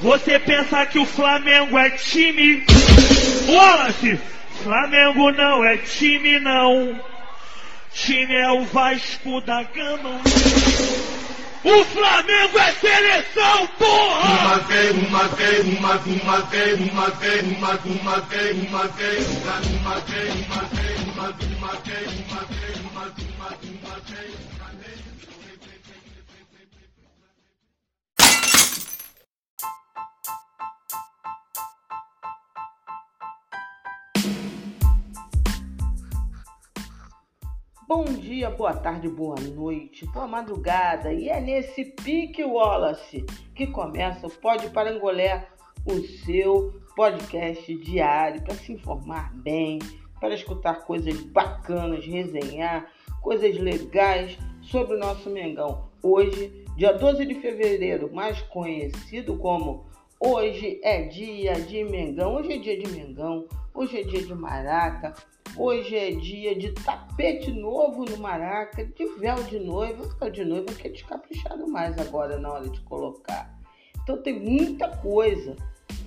Você pensa que o Flamengo é time? Wallace! Flamengo não é time, não. Time é o Vasco da Gama. O Flamengo é seleção, porra! Uma vez, uma vez, uma, uma vez, uma vez, uma, uma vez, uma vez, uma, uma vez, uma vez, uma, vez, uma vez, uma, uma, uma vez, uma vez. Bom dia, boa tarde, boa noite, boa madrugada. E é nesse pique Wallace que começa o Pode Parangolé, o seu podcast diário para se informar bem, para escutar coisas bacanas, resenhar coisas legais sobre o nosso Mengão. Hoje, dia 12 de fevereiro, mais conhecido como Hoje é dia de Mengão. Hoje é dia de Mengão, hoje é dia de Maraca, Hoje é dia de tapete novo no Maraca, de véu de noiva. Véu de noiva que é descaprichado mais agora na hora de colocar. Então tem muita coisa,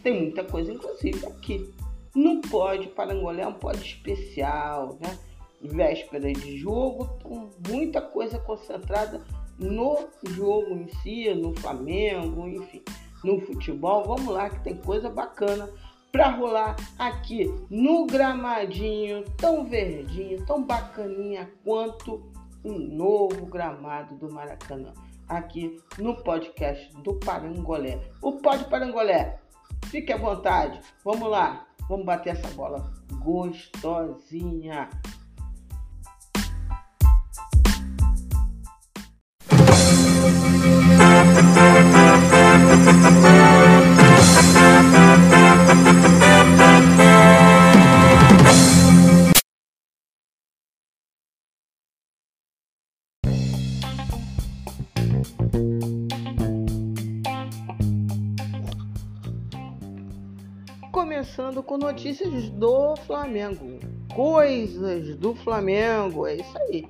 tem muita coisa, inclusive aqui. Não pode, Parangolé é um pode especial, né? Véspera de jogo, então muita coisa concentrada no jogo em si, no Flamengo, enfim, no futebol. Vamos lá que tem coisa bacana para rolar aqui no gramadinho tão verdinho, tão bacaninha quanto um novo gramado do Maracanã. Aqui no podcast do Parangolé. O Pode Parangolé, fique à vontade. Vamos lá, vamos bater essa bola gostosinha. Com notícias do Flamengo. Coisas do Flamengo, é isso aí.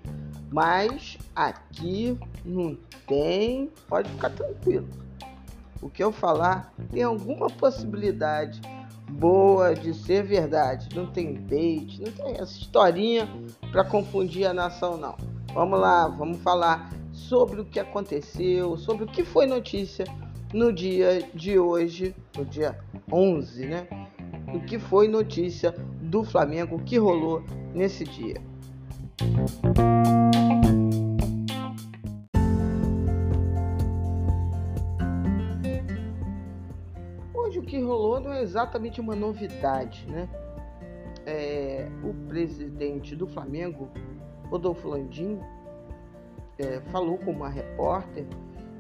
Mas aqui não tem, pode ficar tranquilo. O que eu falar tem alguma possibilidade boa de ser verdade. Não tem bait, não tem essa historinha para confundir a nação, não. Vamos lá, vamos falar sobre o que aconteceu, sobre o que foi notícia no dia de hoje, no dia 11, né? O que foi notícia do Flamengo que rolou nesse dia. Hoje o que rolou não é exatamente uma novidade, né? É, o presidente do Flamengo, Rodolfo Landim, é, falou com uma repórter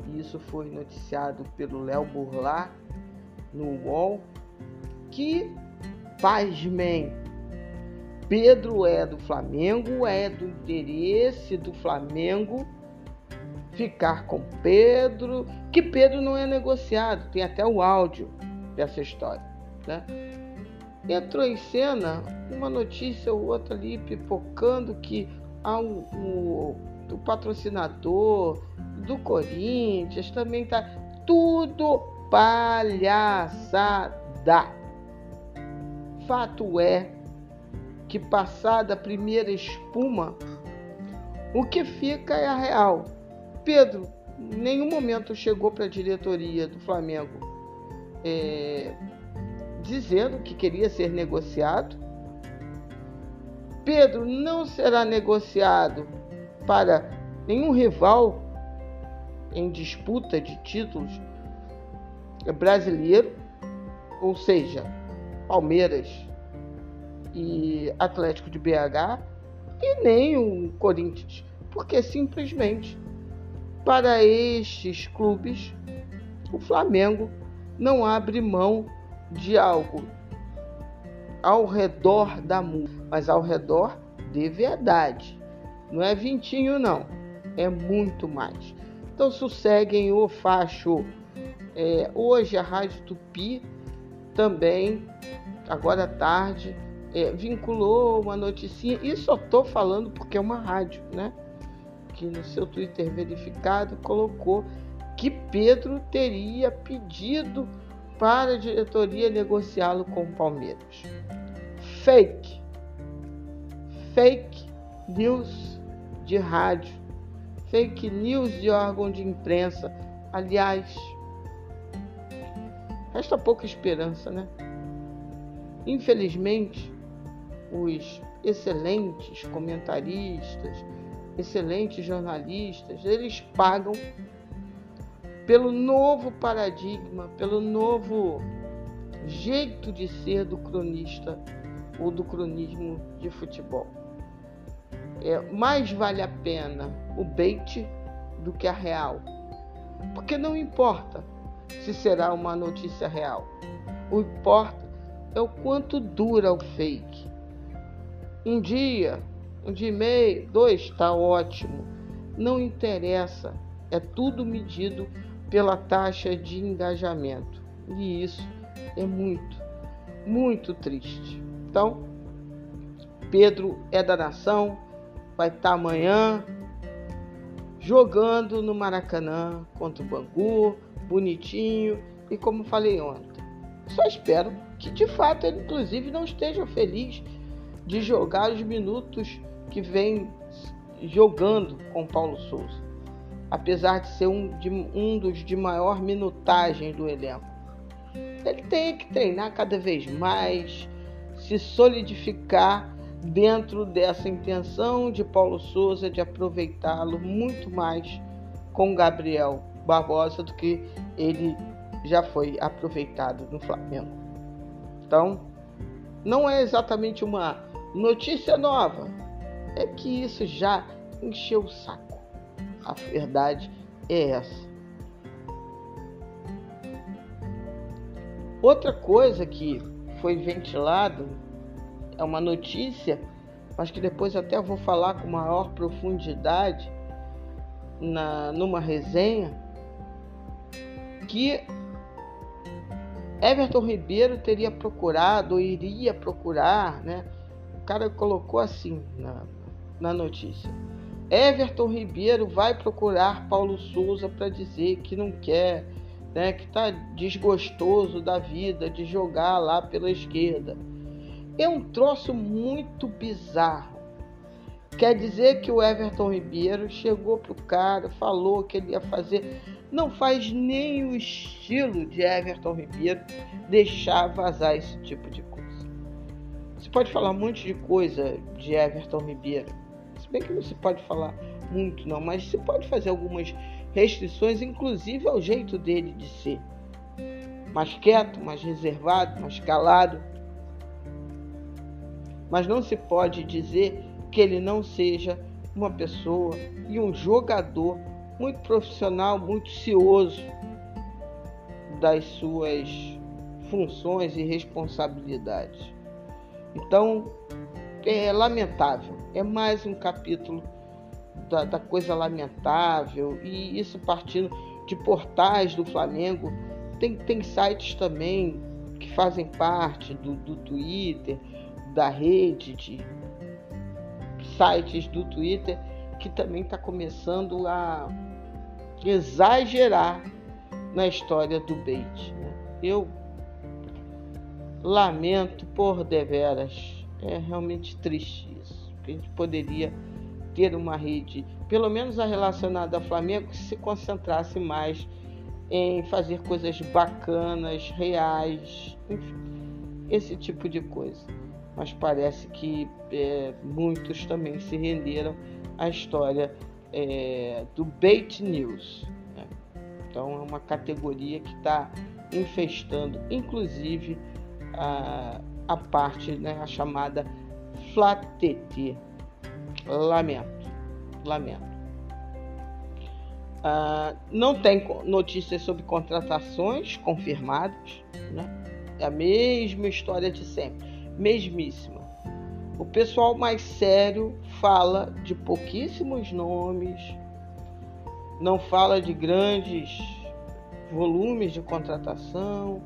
e isso foi noticiado pelo Léo Burlar no UOL, que, pasmem, Pedro é do Flamengo, é do interesse do Flamengo ficar com Pedro, que Pedro não é negociado, tem até o áudio dessa história. Né? Entrou em cena uma notícia ou outra ali pipocando que um, um, o patrocinador do Corinthians, também tá tudo palhaçada. Fato é que passada a primeira espuma, o que fica é a real. Pedro, em nenhum momento chegou para a diretoria do Flamengo é, dizendo que queria ser negociado. Pedro não será negociado para nenhum rival em disputa de títulos brasileiro, ou seja, Palmeiras e Atlético de BH, e nem o Corinthians, porque simplesmente para estes clubes o Flamengo não abre mão de algo ao redor da música, mas ao redor de verdade. Não é vintinho não, é muito mais. Então sosseguem o facho. É, hoje a Rádio Tupi também, agora à tarde, é, vinculou uma noticinha. E só estou falando porque é uma rádio, né? Que no seu Twitter verificado colocou que Pedro teria pedido para a diretoria negociá-lo com o Palmeiras. Fake. Fake news de rádio. Fake news de órgão de imprensa. Aliás, resta pouca esperança, né? Infelizmente, os excelentes comentaristas, excelentes jornalistas, eles pagam pelo novo paradigma, pelo novo jeito de ser do cronista ou do cronismo de futebol. É, mais vale a pena o bait do que a real. Porque não importa se será uma notícia real. O importa é o quanto dura o fake. Um dia, um dia e meio, dois, está ótimo. Não interessa. É tudo medido pela taxa de engajamento. E isso é muito, muito triste. Então, Pedro é da nação, vai estar amanhã jogando no Maracanã contra o Bangu, bonitinho. E como falei ontem, só espero que de fato ele, inclusive, não esteja feliz de jogar os minutos que vem jogando com Paulo Souza, apesar de ser um, de, um dos de maior minutagem do elenco. Ele tem que treinar cada vez mais, se solidificar dentro dessa intenção de Paulo Souza de aproveitá-lo muito mais com Gabriel Barbosa do que ele já foi aproveitado no Flamengo. Então, não é exatamente uma notícia nova, é que isso já encheu o saco. A verdade é essa. Outra coisa que foi ventilado é uma notícia, mas que depois até vou falar com maior profundidade na numa resenha que Everton Ribeiro teria procurado, ou iria procurar, né? O cara colocou assim na, na notícia. Everton Ribeiro vai procurar Paulo Souza para dizer que não quer, né, que está desgostoso da vida de jogar lá pela esquerda. É um troço muito bizarro. Quer dizer que o Everton Ribeiro chegou pro cara, falou que ele ia fazer não faz nem o estilo de Everton Ribeiro deixar vazar esse tipo de pode falar um monte de coisa de Everton Ribeiro, se bem que não se pode falar muito não, mas se pode fazer algumas restrições, inclusive ao jeito dele de ser. Mais quieto, mais reservado, mais calado. Mas não se pode dizer que ele não seja uma pessoa e um jogador muito profissional, muito cioso das suas funções e responsabilidades. Então, é lamentável. É mais um capítulo da, da, coisa lamentável e isso partindo de portais do Flamengo. Tem, tem sites também que fazem parte do, do Twitter, da rede de sites do Twitter que também está começando a exagerar na história do bait. Né? Eu lamento por deveras. É realmente triste isso. A gente poderia ter uma rede, pelo menos a relacionada ao Flamengo, que se concentrasse mais em fazer coisas bacanas, reais, enfim, esse tipo de coisa. Mas parece que é, muitos também se renderam à história é, do bait news. Né? Então é uma categoria que está infestando, inclusive a, a parte, né, a chamada flatete. Lamento, lamento. Ah, não tem notícias sobre contratações confirmadas, né? É a mesma história de sempre, mesmíssima. O pessoal mais sério fala de pouquíssimos nomes, não fala de grandes volumes de contratação,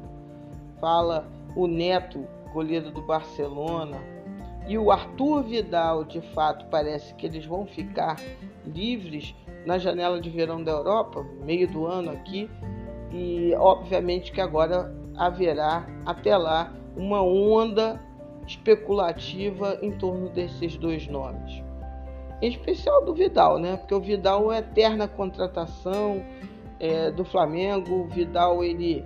fala o Neto, goleiro do Barcelona, e o Arthur Vidal, de fato, parece que eles vão ficar livres na janela de verão da Europa, meio do ano aqui, e obviamente que agora haverá até lá uma onda especulativa em torno desses dois nomes. Em especial do Vidal, né? Porque o Vidal é eterna contratação é, do Flamengo. O Vidal ele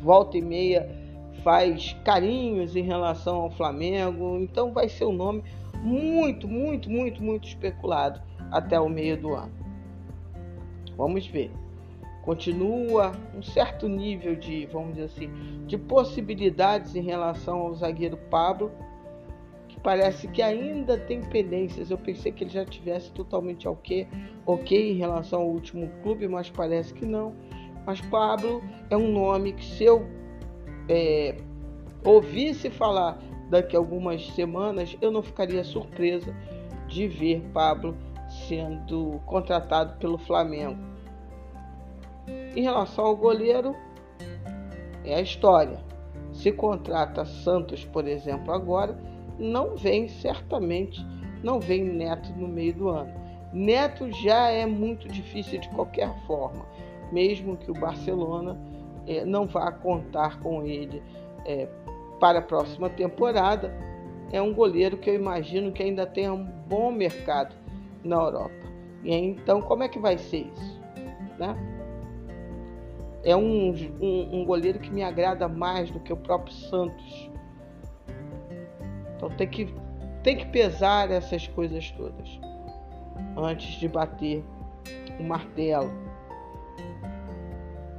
volta e meia faz carinhos em relação ao Flamengo. Então vai ser um nome muito, muito, muito, muito especulado até o meio do ano. Vamos ver. Continua um certo nível de, vamos dizer assim, de possibilidades em relação ao zagueiro Pablo, que parece que ainda tem pendências. Eu pensei que ele já tivesse totalmente ok, ok em relação ao último clube, mas parece que não. Mas Pablo é um nome que se eu é, ouvisse falar daqui a algumas semanas, eu não ficaria surpresa de ver Pablo sendo contratado pelo Flamengo. Em relação ao goleiro, é a história. Se contrata Santos, por exemplo, agora, não vem certamente, não vem Neto no meio do ano. Neto já é muito difícil de qualquer forma, mesmo que o Barcelona é, não vá contar com ele é, para a próxima temporada. É um goleiro que eu imagino que ainda tenha um bom mercado na Europa. E então, como é que vai ser isso? Né? É um, um, um goleiro que me agrada mais do que o próprio Santos. Então tem que, tem que pesar essas coisas todas antes de bater o martelo.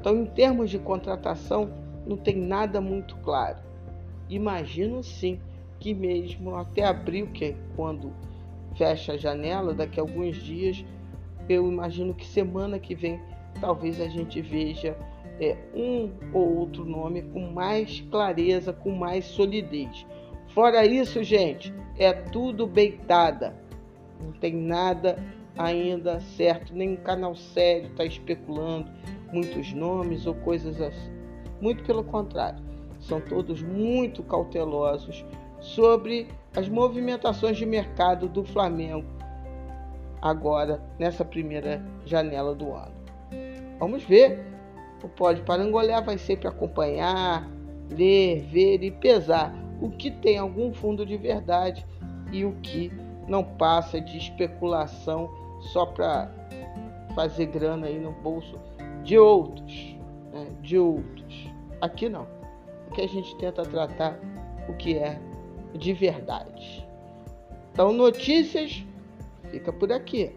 Então, em termos de contratação, não tem nada muito claro. Imagino sim que mesmo até abril, que é quando fecha a janela, daqui a alguns dias, eu imagino que semana que vem talvez a gente veja é, um ou outro nome com mais clareza, com mais solidez. Fora isso, gente, é tudo beitada. Não tem nada ainda certo, nenhum canal sério está especulando muitos nomes ou coisas assim. Muito pelo contrário, são todos muito cautelosos sobre as movimentações de mercado do Flamengo agora nessa primeira janela do ano. Vamos ver. O Pode Parangolé vai sempre acompanhar, ler, ver e pesar o que tem algum fundo de verdade e o que não passa de especulação só para fazer grana aí no bolso de outros, né? de outros. Aqui não. Aqui a gente tenta tratar o que é de verdade. Então, notícias fica por aqui,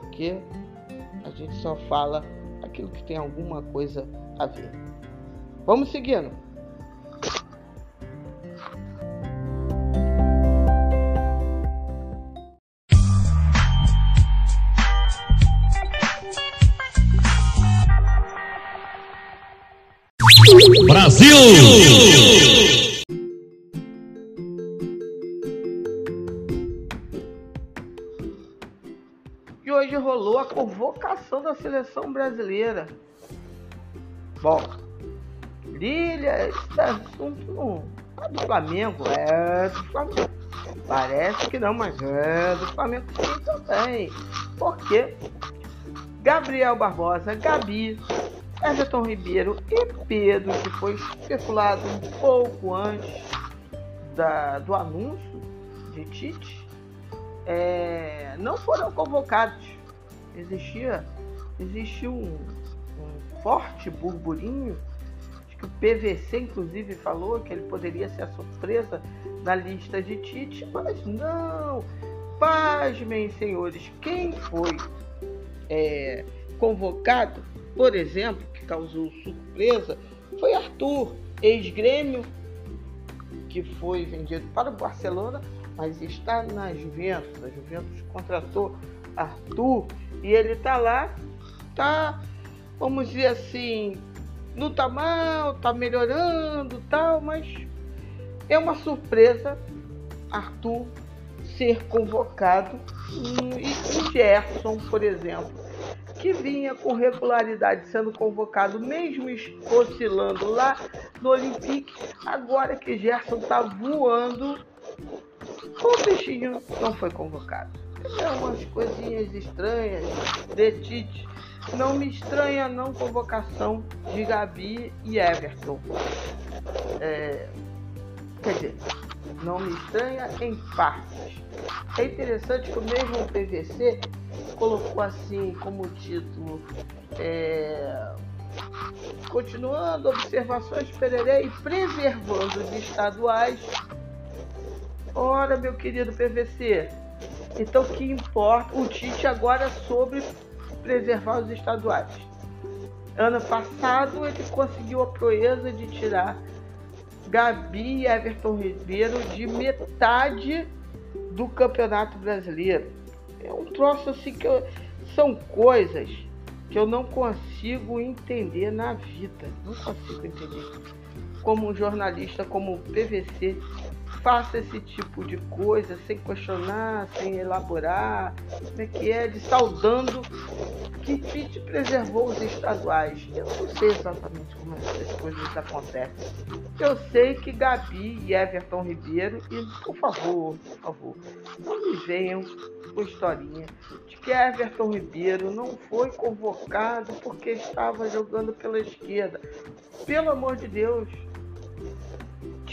porque a gente só fala aquilo que tem alguma coisa a ver. Vamos seguindo. Brasil! convocação da seleção brasileira. Bom, Lília, esse assunto não é do Flamengo, é do Flamengo. Parece que não, mas é do Flamengo sim também. Porque Gabriel Barbosa, Gabi, Everton Ribeiro e Pedro, que foi especulado um pouco antes da, do anúncio de Tite, é, não foram convocados existia, existia um, um forte burburinho o PVC inclusive falou que ele poderia ser a surpresa na lista de Tite, mas não. Pasmem, senhores, quem foi é, convocado, por exemplo, causou surpresa, foi Arthur, ex-grêmio, que foi vendido para o Barcelona, mas está na Juventus. A Juventus contratou Arthur e ele tá lá, tá, vamos dizer assim, não tá mal, tá melhorando tal, mas é uma surpresa Arthur ser convocado e o Gerson, por exemplo, que vinha com regularidade sendo convocado, mesmo oscilando lá no Olympique, agora que Gerson tá voando, o bichinho não foi convocado. É umas coisinhas estranhas de Tite Não me estranha não convocação de Gabi e Everton. É, quer dizer, não me estranha em partes. É interessante que o mesmo PVC colocou assim como título é, continuando observações Pererê e preservando os estaduais. Ora, meu querido PVC, então o que importa? O Tite agora sobre preservar os estaduais. Ano passado ele conseguiu a proeza de tirar Gabi e Everton Ribeiro de metade do Campeonato Brasileiro. É um troço assim que eu, são coisas que eu não consigo entender na vida. Não consigo entender. Como um jornalista como o PVC faça esse tipo de coisa sem questionar, sem elaborar, como é que é, de saudando que Tite preservou os estaduais. Eu não sei exatamente como essas coisas acontecem. Eu sei que Gabi e Everton Ribeiro, e por favor, por favor, não me venham com historinha de que Everton Ribeiro não foi convocado porque estava jogando pela esquerda. Pelo amor de Deus,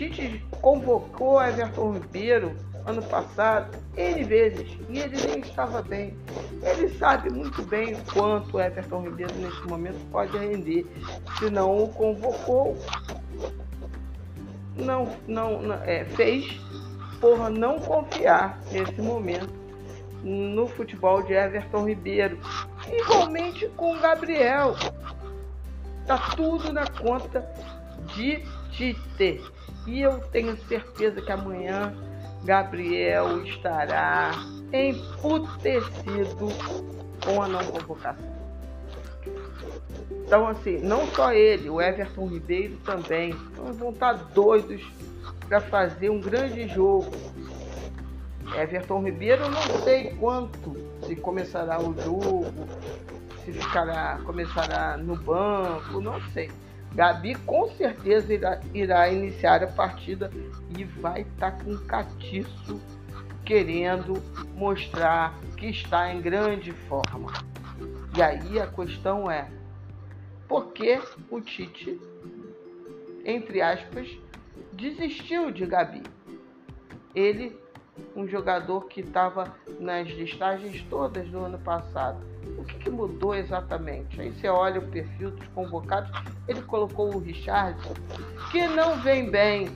Tite convocou Everton Ribeiro ano passado N vezes e ele nem estava bem. Ele sabe muito bem o quanto Everton Ribeiro nesse momento pode render. Se não o convocou, não, não, é, fez por não confiar nesse momento no futebol de Everton Ribeiro. Igualmente com Gabriel. Tá tudo na conta de Tite. E eu tenho certeza que amanhã Gabriel estará emputecido com a não convocação. Então, assim, não só ele, o Everton Ribeiro também então, vão estar doidos para fazer um grande jogo. Everton Ribeiro, não sei quanto se começará o jogo, se ficará, começará no banco, não sei. Gabi com certeza irá, irá iniciar a partida e vai estar tá com catiço querendo mostrar que está em grande forma. E aí a questão é: por que o Tite, entre aspas, desistiu de Gabi? Ele, um jogador que estava nas listagens todas do ano passado, o que, que, mudou exatamente? Aí você olha o perfil dos convocados, ele colocou o Richardson, que não vem bem,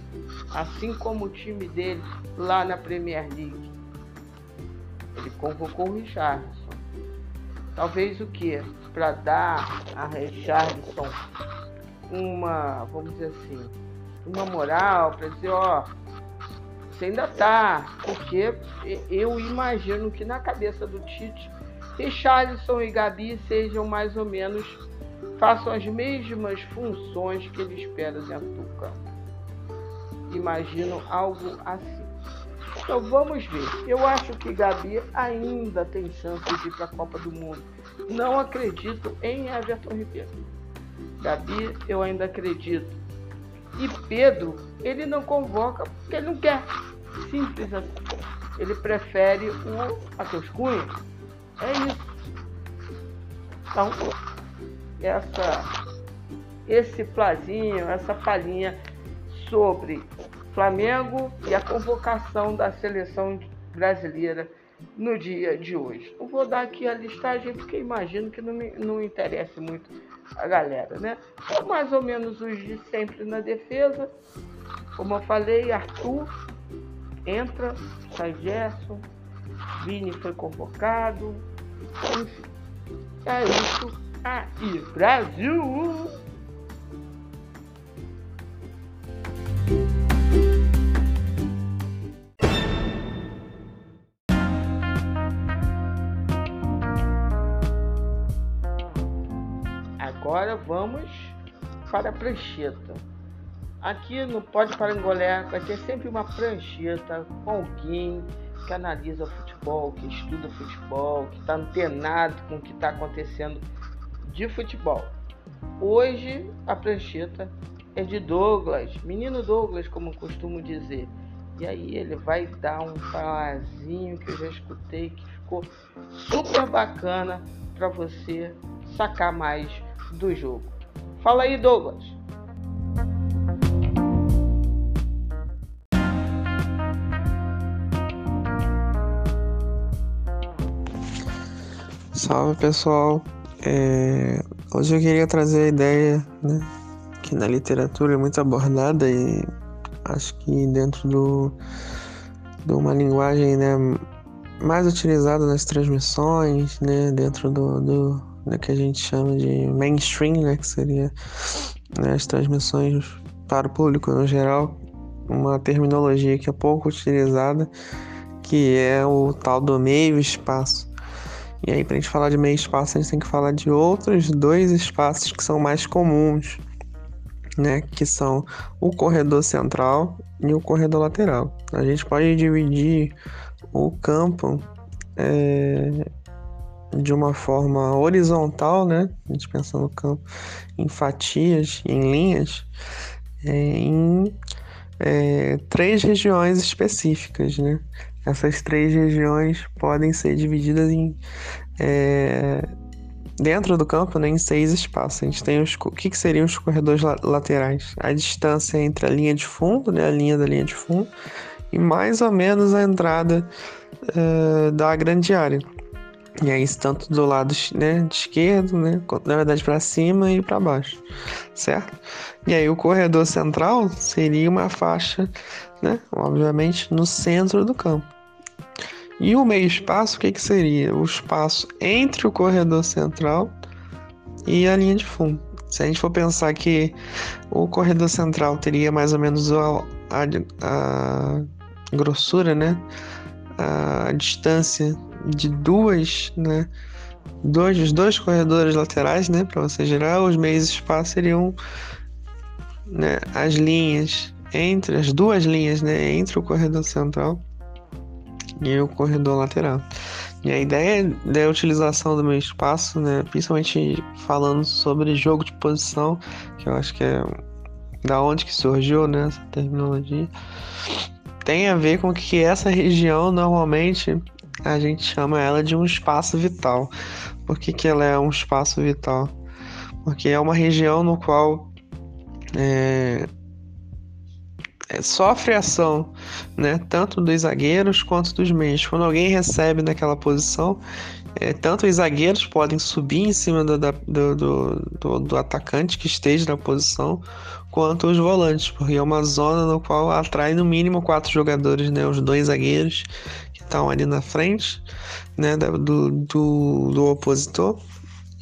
assim como o time dele lá na Premier League. Ele convocou o Richardson. Talvez o que? Para dar a Richardson uma, vamos dizer assim, uma moral, para dizer, ó, você ainda tá, porque eu imagino que na cabeça do Tite Richarlison e Gabi sejam mais ou menos, façam as mesmas funções que ele espera do campo. Imagino algo assim. Então vamos ver. Eu acho que Gabi ainda tem chance de ir para a Copa do Mundo. Não acredito em Everton Ribeiro. Gabi, eu ainda acredito. E Pedro, ele não convoca porque ele não quer. Simples assim. Ele prefere o Matheus Cunha é isso. Então, essa, esse plazinho, essa palhinha sobre Flamengo e a convocação da seleção brasileira no dia de hoje. Não vou dar aqui a listagem porque imagino que não, me, não interessa muito a galera, né? É mais ou menos os de sempre na defesa. Como eu falei, Arthur entra, sai Gerson, Vini foi convocado. Enfim, é isso aí, Brasil! Agora vamos para a prancheta. Aqui no Pode Parangolé vai ter sempre uma prancheta com alguém que analisa futebol, que estuda futebol, que está antenado com o que está acontecendo de futebol. Hoje a prancheta é de Douglas, menino Douglas, como costumo dizer. E aí ele vai dar um falazinho que eu já escutei que ficou super bacana para você sacar mais do jogo. Fala aí, Douglas. Salve pessoal, é... hoje eu queria trazer a ideia né, que na literatura é muito abordada e acho que dentro do, de uma linguagem né, mais utilizada nas transmissões, né, dentro do, do, do que a gente chama de mainstream, né, que seria né, as transmissões para o público no geral, uma terminologia que é pouco utilizada, que é o tal do meio espaço. E aí, para a gente falar de meio espaço, a gente tem que falar de outros dois espaços que são mais comuns, né? Que são o corredor central e o corredor lateral. A gente pode dividir o campo é, de uma forma horizontal, né? A gente pensa no campo em fatias, em linhas, é, em é, três regiões específicas, né? Essas três regiões podem ser divididas em é, dentro do campo né, em seis espaços. A gente tem os o que, que seriam os corredores laterais? A distância entre a linha de fundo, né, a linha da linha de fundo, e mais ou menos a entrada é, da grande área. E aí, tanto do lado né, esquerdo, né, na verdade para cima e para baixo, certo? E aí o corredor central seria uma faixa, né, obviamente, no centro do campo. E o meio espaço, o que, que seria? O espaço entre o corredor central e a linha de fundo. Se a gente for pensar que o corredor central teria mais ou menos a, a, a grossura, né? A, a distância de duas, né? Dois, os dois corredores laterais, né? Para você gerar, os meios espaço seriam né, as linhas entre as duas linhas, né? Entre o corredor central e o corredor lateral. E a ideia da utilização do meu espaço, né, principalmente falando sobre jogo de posição, que eu acho que é da onde que surgiu né, essa terminologia, tem a ver com que essa região normalmente a gente chama ela de um espaço vital. Por que, que ela é um espaço vital? Porque é uma região no qual é, sofre ação, né? Tanto dos zagueiros quanto dos meios. Quando alguém recebe naquela posição, é, tanto os zagueiros podem subir em cima do, do, do, do, atacante que esteja na posição, quanto os volantes, porque é uma zona no qual atrai no mínimo quatro jogadores, né? Os dois zagueiros que estão ali na frente, né? Do, do, do opositor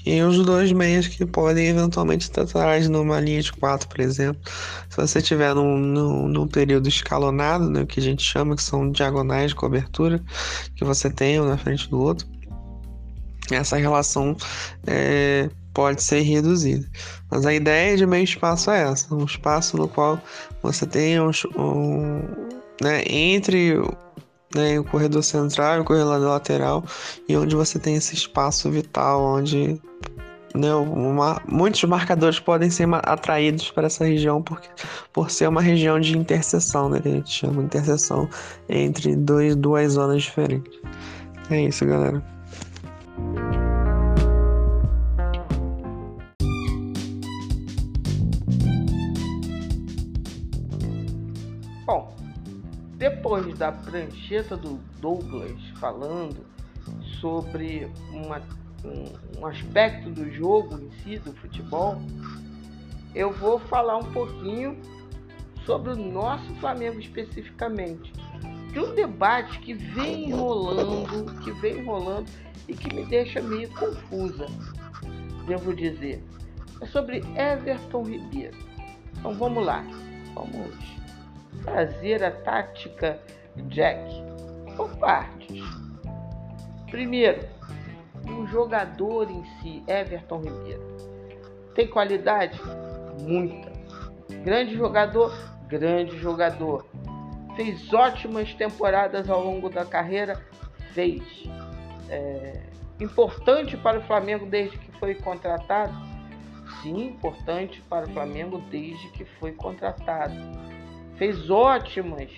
e os dois meias que podem eventualmente estar atrás numa linha de quatro, por exemplo. Se você tiver num, num, num, período escalonado, né, que a gente chama que são diagonais de cobertura, que você tem um na frente do outro, essa relação é, pode ser reduzida. Mas a ideia de meio espaço é essa: um espaço no qual você tem um, um né, entre né, o corredor central o corredor lateral, e onde você tem esse espaço vital, onde né, uma, muitos marcadores podem ser atraídos para essa região por, por ser uma região de interseção, né, que a gente chama de interseção entre dois, duas zonas diferentes. É isso, galera. Depois da prancheta do Douglas falando sobre uma, um, um aspecto do jogo em si, do futebol, eu vou falar um pouquinho sobre o nosso Flamengo especificamente. De um debate que vem rolando, que vem rolando e que me deixa meio confusa, devo dizer. É sobre Everton Ribeiro. Então vamos lá, vamos fazer a tática Jack por partes. Primeiro, um jogador em si, Everton Ribeiro. Tem qualidade? Muita. Grande jogador? Grande jogador. Fez ótimas temporadas ao longo da carreira? Fez. É, importante para o Flamengo desde que foi contratado? Sim, importante para o Flamengo desde que foi contratado fez ótimas,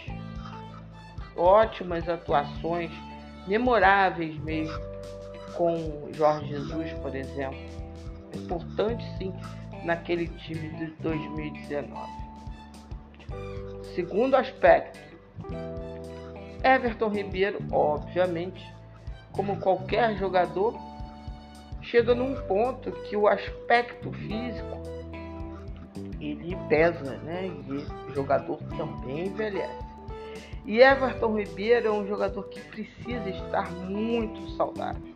ótimas atuações, memoráveis mesmo, com Jorge Jesus, por exemplo. É importante sim naquele time de 2019. Segundo aspecto, Everton Ribeiro, obviamente, como qualquer jogador, chega num ponto que o aspecto físico ele pesa, né? E jogador também envelhece. E Everton Ribeiro é um jogador que precisa estar muito saudável.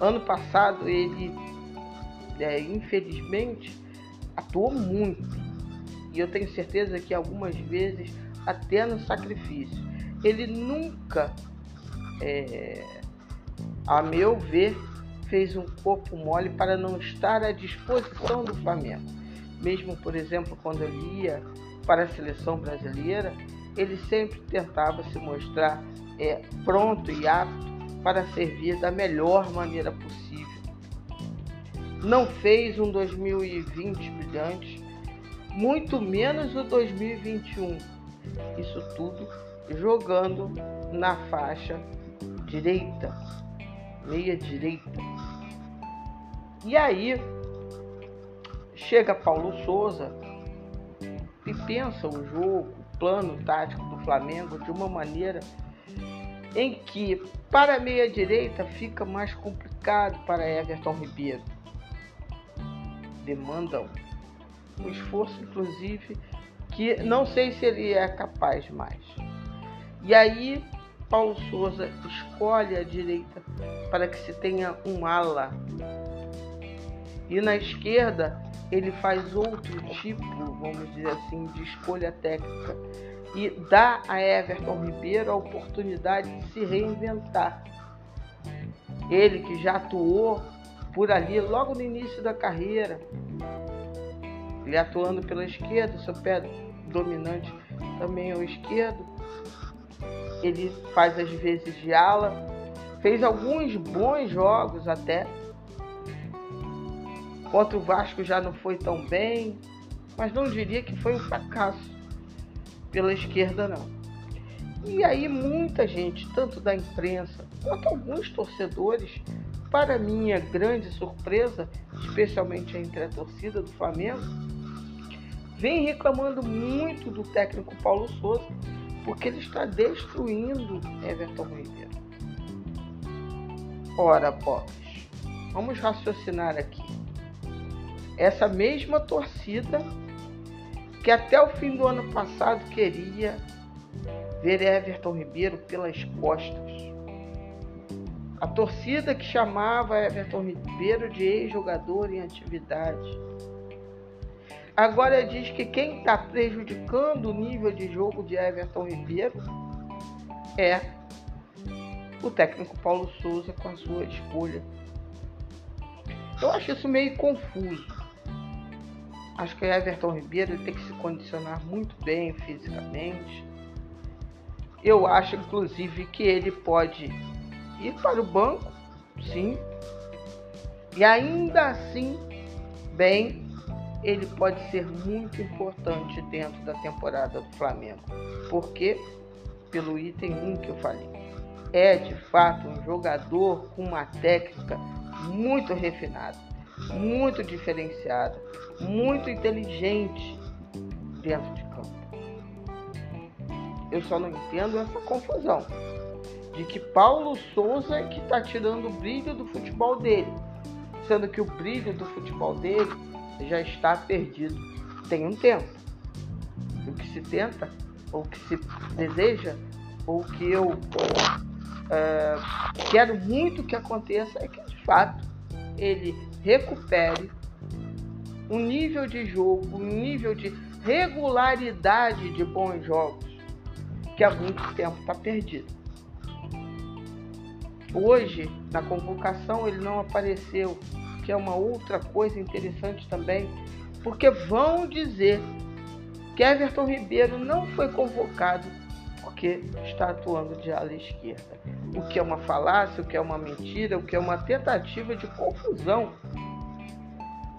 Ano passado ele, é, infelizmente, atuou muito. E eu tenho certeza que algumas vezes até no sacrifício. Ele nunca, é, a meu ver, fez um corpo mole para não estar à disposição do Flamengo. Mesmo, por exemplo, quando ele ia para a seleção brasileira, ele sempre tentava se mostrar é, pronto e apto para servir da melhor maneira possível. Não fez um 2020 brilhante, muito menos o 2021. Isso tudo jogando na faixa direita, meia direita. E aí chega Paulo Souza e pensa o jogo, o plano tático do Flamengo de uma maneira em que para a meia direita fica mais complicado para Everton Ribeiro. Demandam um esforço, inclusive, que não sei se ele é capaz mais. E aí Paulo Souza escolhe a direita para que se tenha um ala. E na esquerda ele faz outro tipo, vamos dizer assim, de escolha técnica e dá a Everton Ribeiro a oportunidade de se reinventar. Ele que já atuou por ali logo no início da carreira, ele atuando pela esquerda, seu pé dominante também é o esquerdo, ele faz às vezes de ala, fez alguns bons jogos até. Contra o Vasco já não foi tão bem, mas não diria que foi um fracasso pela esquerda não. E aí muita gente, tanto da imprensa quanto alguns torcedores, para minha grande surpresa, especialmente entre a torcida do Flamengo, vem reclamando muito do técnico Paulo Souza porque ele está destruindo Everton Ribeiro. Ora, pobres, vamos raciocinar aqui. Essa mesma torcida que até o fim do ano passado queria ver Everton Ribeiro pelas costas. A torcida que chamava Everton Ribeiro de ex-jogador em atividade Agora diz que quem está prejudicando o nível de jogo de Everton Ribeiro é o técnico Paulo Souza com a sua escolha. Eu acho isso meio confuso. Acho que Everton Ribeiro tem que se condicionar muito bem fisicamente. Eu acho, inclusive, que ele pode ir para o banco, sim, e ainda assim bem ele pode ser muito importante dentro da temporada do Flamengo. Porque, pelo item 1 que eu falei, é de fato um jogador com uma técnica muito refinada, muito diferenciada, muito inteligente dentro de campo. Eu só não entendo essa confusão de que Paulo Souza é que está tirando o brilho do futebol dele, sendo que o brilho do futebol dele já está perdido tem um tempo. O que se tenta, ou o que se deseja, ou o que eu é, quero muito que aconteça é que de fato ele recupere um nível de jogo, um nível de regularidade de bons jogos que há muito tempo está perdido. Hoje, na convocação, ele não apareceu que é uma outra coisa interessante também, porque vão dizer que Everton Ribeiro não foi convocado porque está atuando de ala esquerda. O que é uma falácia, o que é uma mentira, o que é uma tentativa de confusão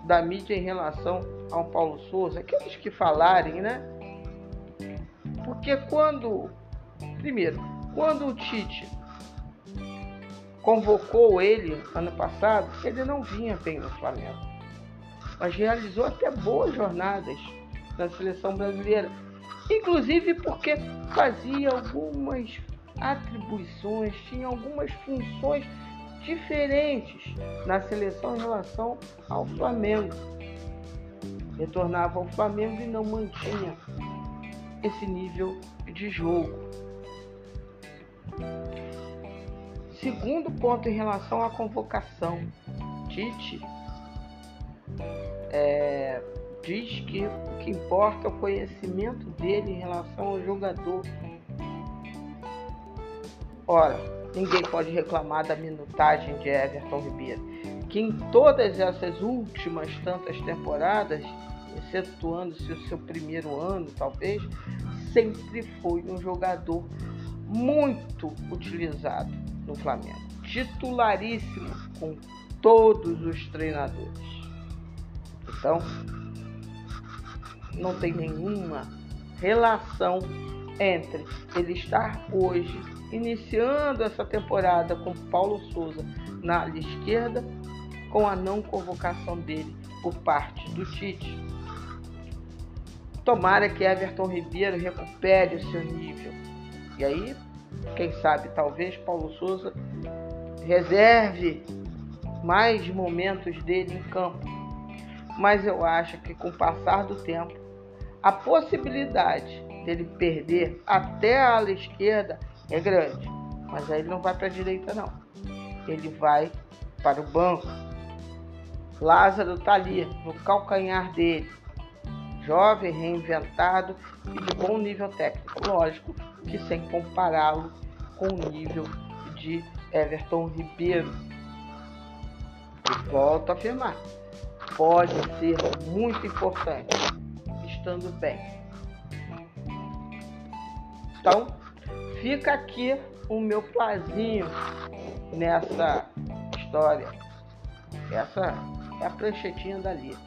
da mídia em relação ao Paulo Souza. Aqueles que falarem, né? Porque quando, primeiro, quando o Tite convocou ele ano passado, ele não vinha bem no Flamengo. Mas realizou até boas jornadas na seleção brasileira. Inclusive porque fazia algumas atribuições, tinha algumas funções diferentes na seleção em relação ao Flamengo. Retornava ao Flamengo e não mantinha esse nível de jogo. Segundo ponto em relação à convocação, Tite é, diz que que importa é o conhecimento dele em relação ao jogador. Ora, ninguém pode reclamar da minutagem de Everton Ribeiro, que em todas essas últimas tantas temporadas, excetuando-se o seu primeiro ano, talvez, sempre foi um jogador muito utilizado no Flamengo, titularíssimo com todos os treinadores. Então, não tem nenhuma relação entre ele estar hoje iniciando essa temporada com Paulo Souza na ala esquerda com a não convocação dele por parte do Tite. Tomara que Everton Ribeiro recupere o seu nível. E aí, quem sabe, talvez Paulo Souza reserve mais momentos dele em campo. Mas eu acho que com o passar do tempo, a possibilidade dele perder até a ala esquerda é grande. Mas aí ele não vai para a direita não. Ele vai para o banco. Lázaro está ali, no calcanhar dele. Jovem, reinventado e de bom nível técnico. Lógico que sem compará-lo com o nível de Everton Ribeiro. E volto a afirmar, pode ser muito importante, estando bem. Então, fica aqui o meu plazinho nessa história. Essa é a pranchetinha dali.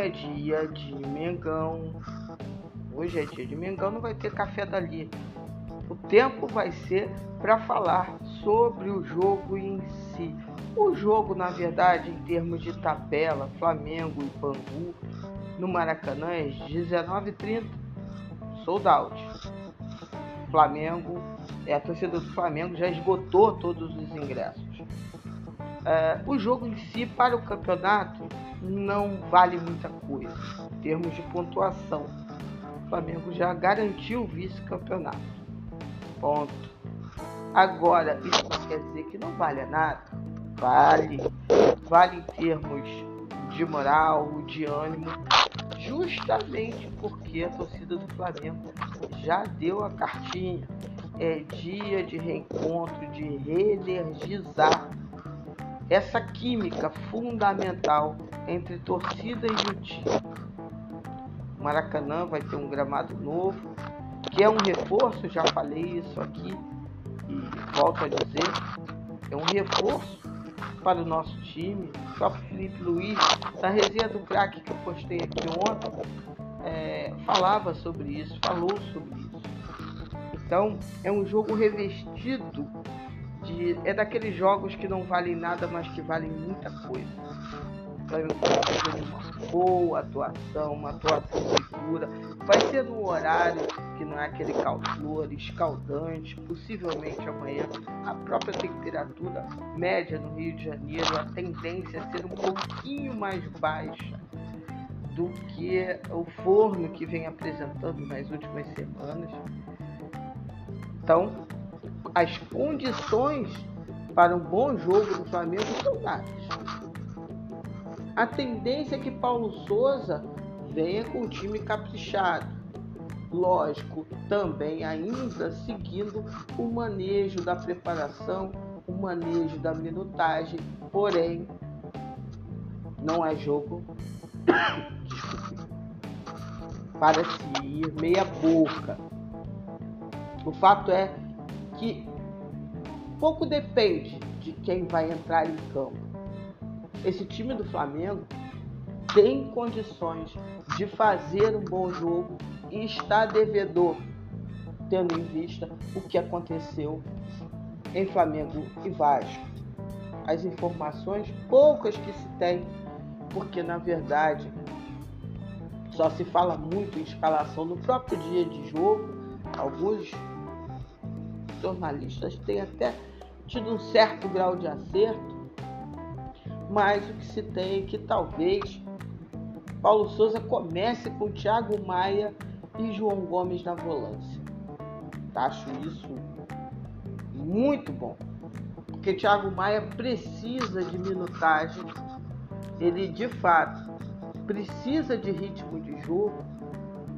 é dia de Mengão. Hoje é dia de Mengão, não vai ter café dali. O tempo vai ser para falar sobre o jogo em si. O jogo, na verdade, em termos de tabela, Flamengo e Bangu no Maracanã é 19h30, sold out. Flamengo, é, a torcida do Flamengo já esgotou todos os ingressos. É, o jogo em si, para o campeonato, não vale muita coisa em termos de pontuação. Flamengo já garantiu o vice-campeonato. Ponto. Agora, isso não quer dizer que não vale nada. Vale. Vale em termos de moral, de ânimo, justamente porque a torcida do Flamengo já deu a cartinha. É dia de reencontro, de reenergizar essa química fundamental entre torcida e o time. Maracanã vai ter um gramado novo, que é um reforço, já falei isso aqui e volto a dizer, é um reforço para o nosso time. O Felipe Luiz, na resenha do craque que eu postei aqui ontem, é, falava sobre isso, falou sobre isso. Então, é um jogo revestido de, é daqueles jogos que não valem nada, mas que valem muita coisa. Flamengo fazer uma boa atuação, uma atuação segura. Vai ser no horário que não é aquele calor escaldante. Possivelmente amanhã a própria temperatura média no Rio de Janeiro, a tendência é ser um pouquinho mais baixa do que o forno que vem apresentando nas últimas semanas. Então, as condições para um bom jogo do Flamengo são dadas. A tendência é que Paulo Souza venha com o time caprichado. Lógico, também ainda seguindo o manejo da preparação, o manejo da minutagem, porém não é jogo para se ir meia boca. O fato é que pouco depende de quem vai entrar em campo. Esse time do Flamengo tem condições de fazer um bom jogo e está devedor, tendo em vista o que aconteceu em Flamengo e Vasco. As informações poucas que se tem, porque na verdade só se fala muito em escalação no próprio dia de jogo. Alguns jornalistas têm até tido um certo grau de acerto, mas o que se tem é que talvez Paulo Souza comece com Thiago Maia e João Gomes na volância. Acho isso muito bom, porque Thiago Maia precisa de minutagem, ele de fato precisa de ritmo de jogo,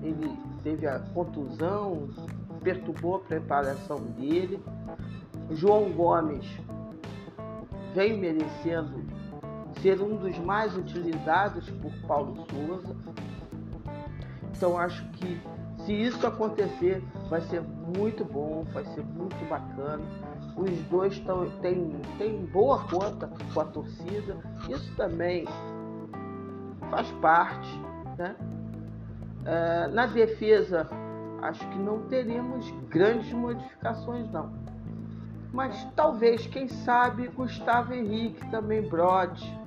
ele teve a contusão, perturbou a preparação dele. João Gomes vem merecendo ser um dos mais utilizados por Paulo Souza. Então acho que se isso acontecer, vai ser muito bom, vai ser muito bacana. Os dois tão, têm, boa conta com a torcida. Isso também faz parte. Né? Uh, na defesa, acho que não teremos grandes modificações, não. Mas talvez, quem sabe, Gustavo Henrique também brode,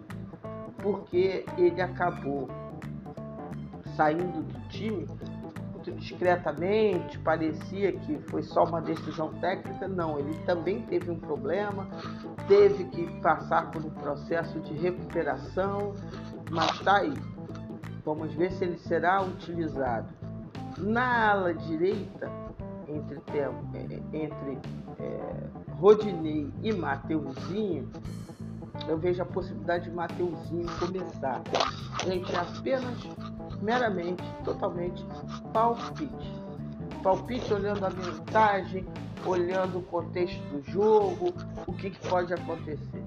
porque ele acabou saindo do time muito discretamente, parecia que foi só uma decisão técnica. Não, ele também teve um problema, teve que passar por um processo de recuperação, mas está aí. Vamos ver se ele será utilizado. Na ala direita, entre, entre é, Rodinei e Mateuzinho, eu vejo a possibilidade de Mateuzinho começar. Gente, é apenas, meramente, totalmente palpite. Palpite olhando a mensagem, olhando o contexto do jogo, o que, que pode acontecer.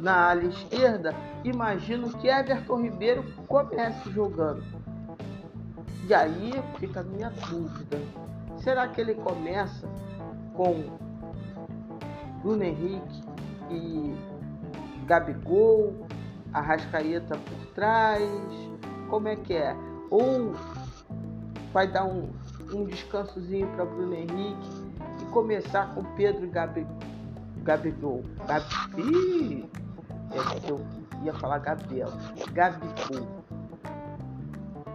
Na ala esquerda, imagino que Everton Ribeiro comece jogando. E aí fica a minha dúvida. Será que ele começa com Bruno Henrique e Gabigol, Arrascaeta por trás? Como é que é? Ou vai dar um, um descansozinho para Bruno Henrique e começar com Pedro Gabi, Gabigol? Gabi, é, eu ia falar Gabriel. Gabigol.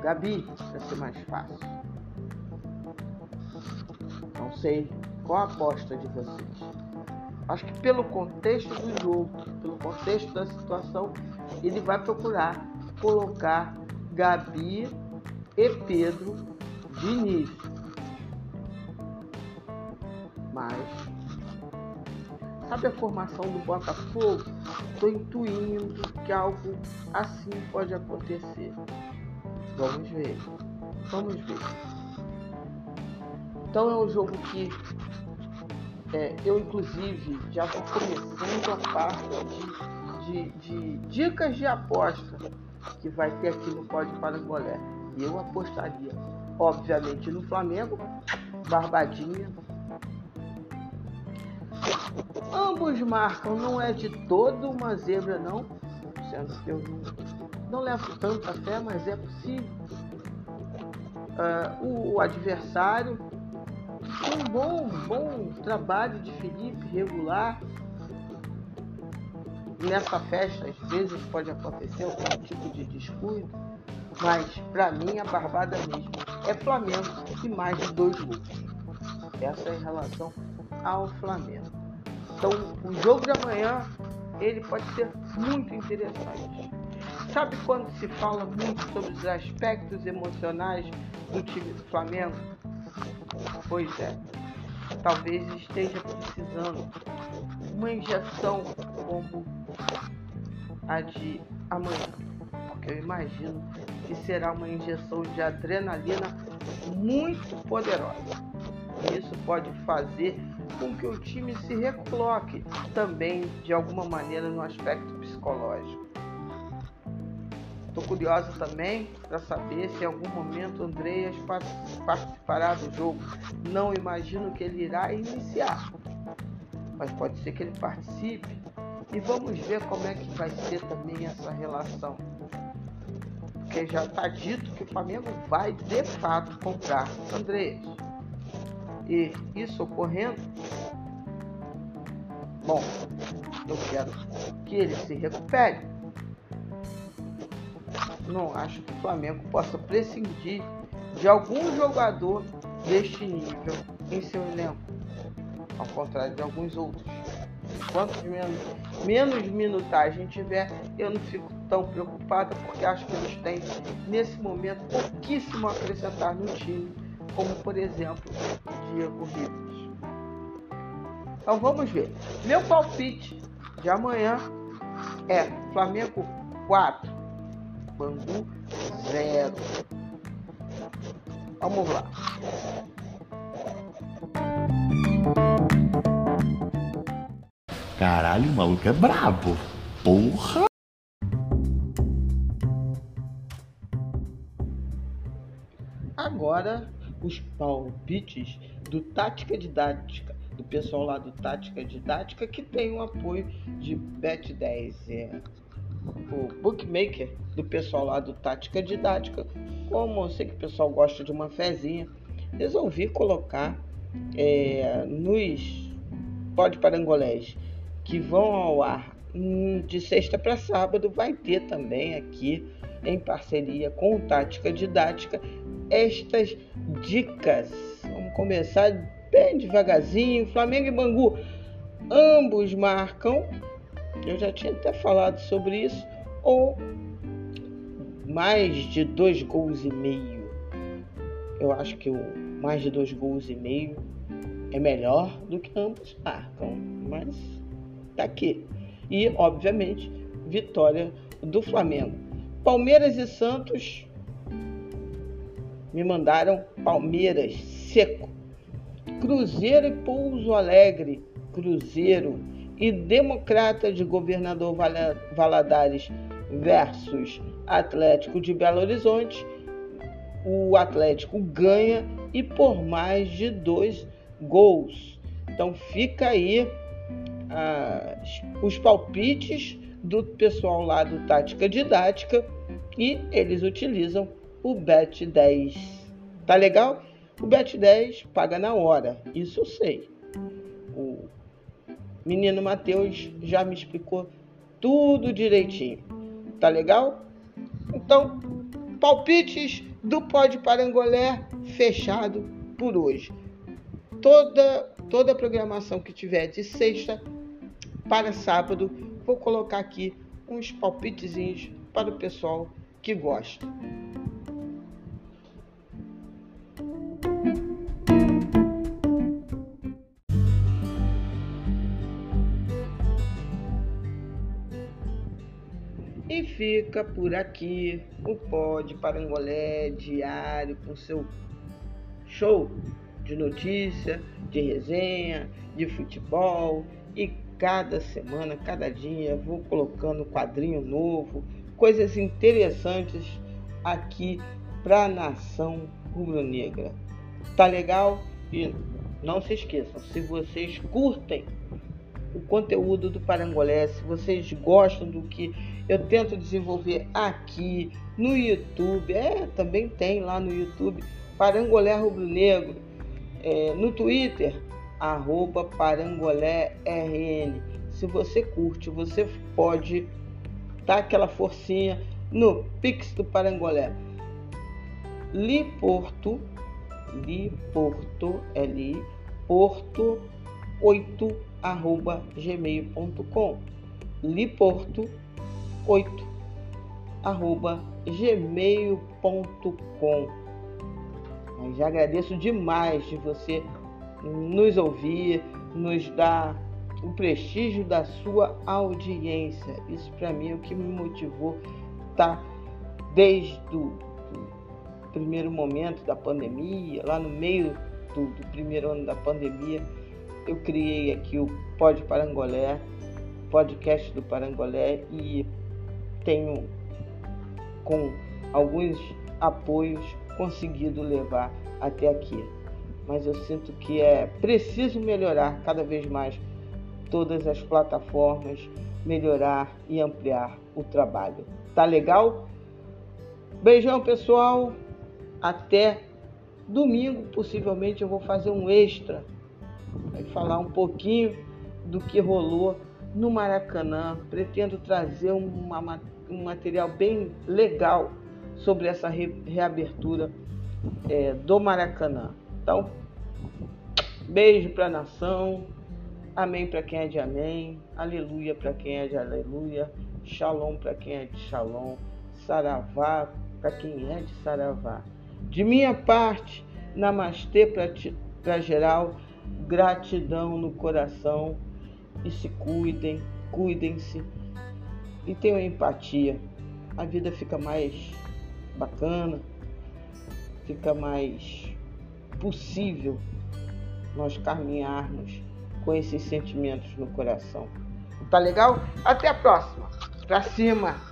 Gabi, para ser mais fácil. Não sei qual a aposta de vocês. Acho que pelo contexto do jogo, pelo contexto da situação, ele vai procurar colocar Gabi e Pedro de início. Mas sabe a formação do Botafogo? Estou intuindo que algo assim pode acontecer. Vamos ver. Vamos ver. Então é um jogo que é, eu inclusive já estou começando a parte de, de, de, dicas de aposta que vai ter aqui no Pode Parangolé. E eu apostaria, obviamente, no Flamengo, Barbadinha. Ambos marcam, não é de todo uma zebra não, sendo que eu não, não levo tanta fé, mas é possível. Uh, o, o adversário um bom, bom trabalho de Felipe regular. Nessa festa, às vezes, pode acontecer algum tipo de descuido, mas para mim a barbada mesmo é Flamengo e mais de dois gols. Essa é em relação ao Flamengo. Então, o jogo de amanhã ele pode ser muito interessante. Sabe quando se fala muito sobre os aspectos emocionais do time do Flamengo? Pois é, talvez esteja precisando uma injeção como a de amanhã, porque eu imagino que será uma injeção de adrenalina muito poderosa. Isso pode fazer com que o time se recoloque também de alguma maneira no aspecto psicológico. Estou curiosa também para saber se em algum momento Andreas participará do jogo. Não imagino que ele irá iniciar, mas pode ser que ele participe E vamos ver como é que vai ser também essa relação. Porque já está dito que o Flamengo vai de fato comprar Andrés. E isso ocorrendo, bom, eu quero que ele se recupere. Não acho que o Flamengo possa prescindir de algum jogador deste nível em seu elenco, ao contrário de alguns outros. Quanto menos, menos minutagem tiver, eu não fico tão preocupada, porque acho que eles têm, nesse momento, pouquíssimo a acrescentar no time, como por exemplo o Diego Ribas. Então vamos ver. Meu palpite de amanhã é Flamengo 4, Bangu 0. Vamos lá. Caralho, o maluco é brabo. Porra! Agora, os palpites do Tática Didática, do pessoal lá do Tática Didática, que tem o apoio de Bet10. O bookmaker do pessoal lá do Tática Didática, como eu sei que o pessoal gosta de uma fezinha, resolvi colocar é, nos pode parangolés que vão ao ar hum, de sexta para sábado, vai ter também aqui em parceria com o Tática Didática estas dicas. Vamos começar bem devagarzinho. Flamengo e Bangu, ambos marcam. Eu já tinha até falado sobre isso. Ou mais de dois gols e meio. Eu acho que o mais de dois gols e meio é melhor do que ambos marcam. Mas tá aqui. E, obviamente, vitória do Flamengo. Palmeiras e Santos me mandaram Palmeiras seco. Cruzeiro e Pouso Alegre, Cruzeiro e Democrata de Governador Valadares versus Atlético de Belo Horizonte. O Atlético ganha e por mais de dois gols. Então fica aí ah, os palpites do pessoal lá do Tática Didática e eles utilizam o Bet 10. Tá legal? O Bet 10 paga na hora, isso eu sei. Menino Matheus já me explicou tudo direitinho. Tá legal? Então, palpites do Pode Parangolé fechado por hoje. Toda toda a programação que tiver de sexta para sábado, vou colocar aqui uns palpitezinhos para o pessoal que gosta. E fica por aqui o Pod Parangolé diário com seu show de notícia, de resenha, de futebol e cada semana, cada dia vou colocando quadrinho novo, coisas interessantes aqui para a nação rubro-negra. Tá legal? E não se esqueçam, se vocês curtem o conteúdo do Parangolé, se vocês gostam do que eu tento desenvolver aqui no YouTube, é, também tem lá no YouTube Parangolé Rubro Negro, é, no Twitter, arroba parangolérn. Se você curte, você pode dar aquela forcinha no Pix do Parangolé. Liporto, Liporto, L Porto 8 arroba gmail.com liporto 8 arroba gmail.com já agradeço demais de você nos ouvir, nos dar o prestígio da sua audiência. Isso para mim é o que me motivou tá desde o primeiro momento da pandemia, lá no meio do, do primeiro ano da pandemia, eu criei aqui o Pod Parangolé, podcast do Parangolé e tenho com alguns apoios conseguido levar até aqui. Mas eu sinto que é preciso melhorar cada vez mais todas as plataformas, melhorar e ampliar o trabalho. Tá legal? Beijão, pessoal. Até domingo, possivelmente eu vou fazer um extra. Falar um pouquinho do que rolou no Maracanã. Pretendo trazer uma, um material bem legal sobre essa re, reabertura é, do Maracanã. Então, beijo para a nação. Amém para quem é de amém. Aleluia para quem é de aleluia. Shalom para quem é de shalom. Saravá para quem é de saravá. De minha parte, namastê para geral. Gratidão no coração. E se cuidem, cuidem-se. E tenham empatia. A vida fica mais bacana, fica mais possível nós caminharmos com esses sentimentos no coração. Tá legal? Até a próxima. Pra cima!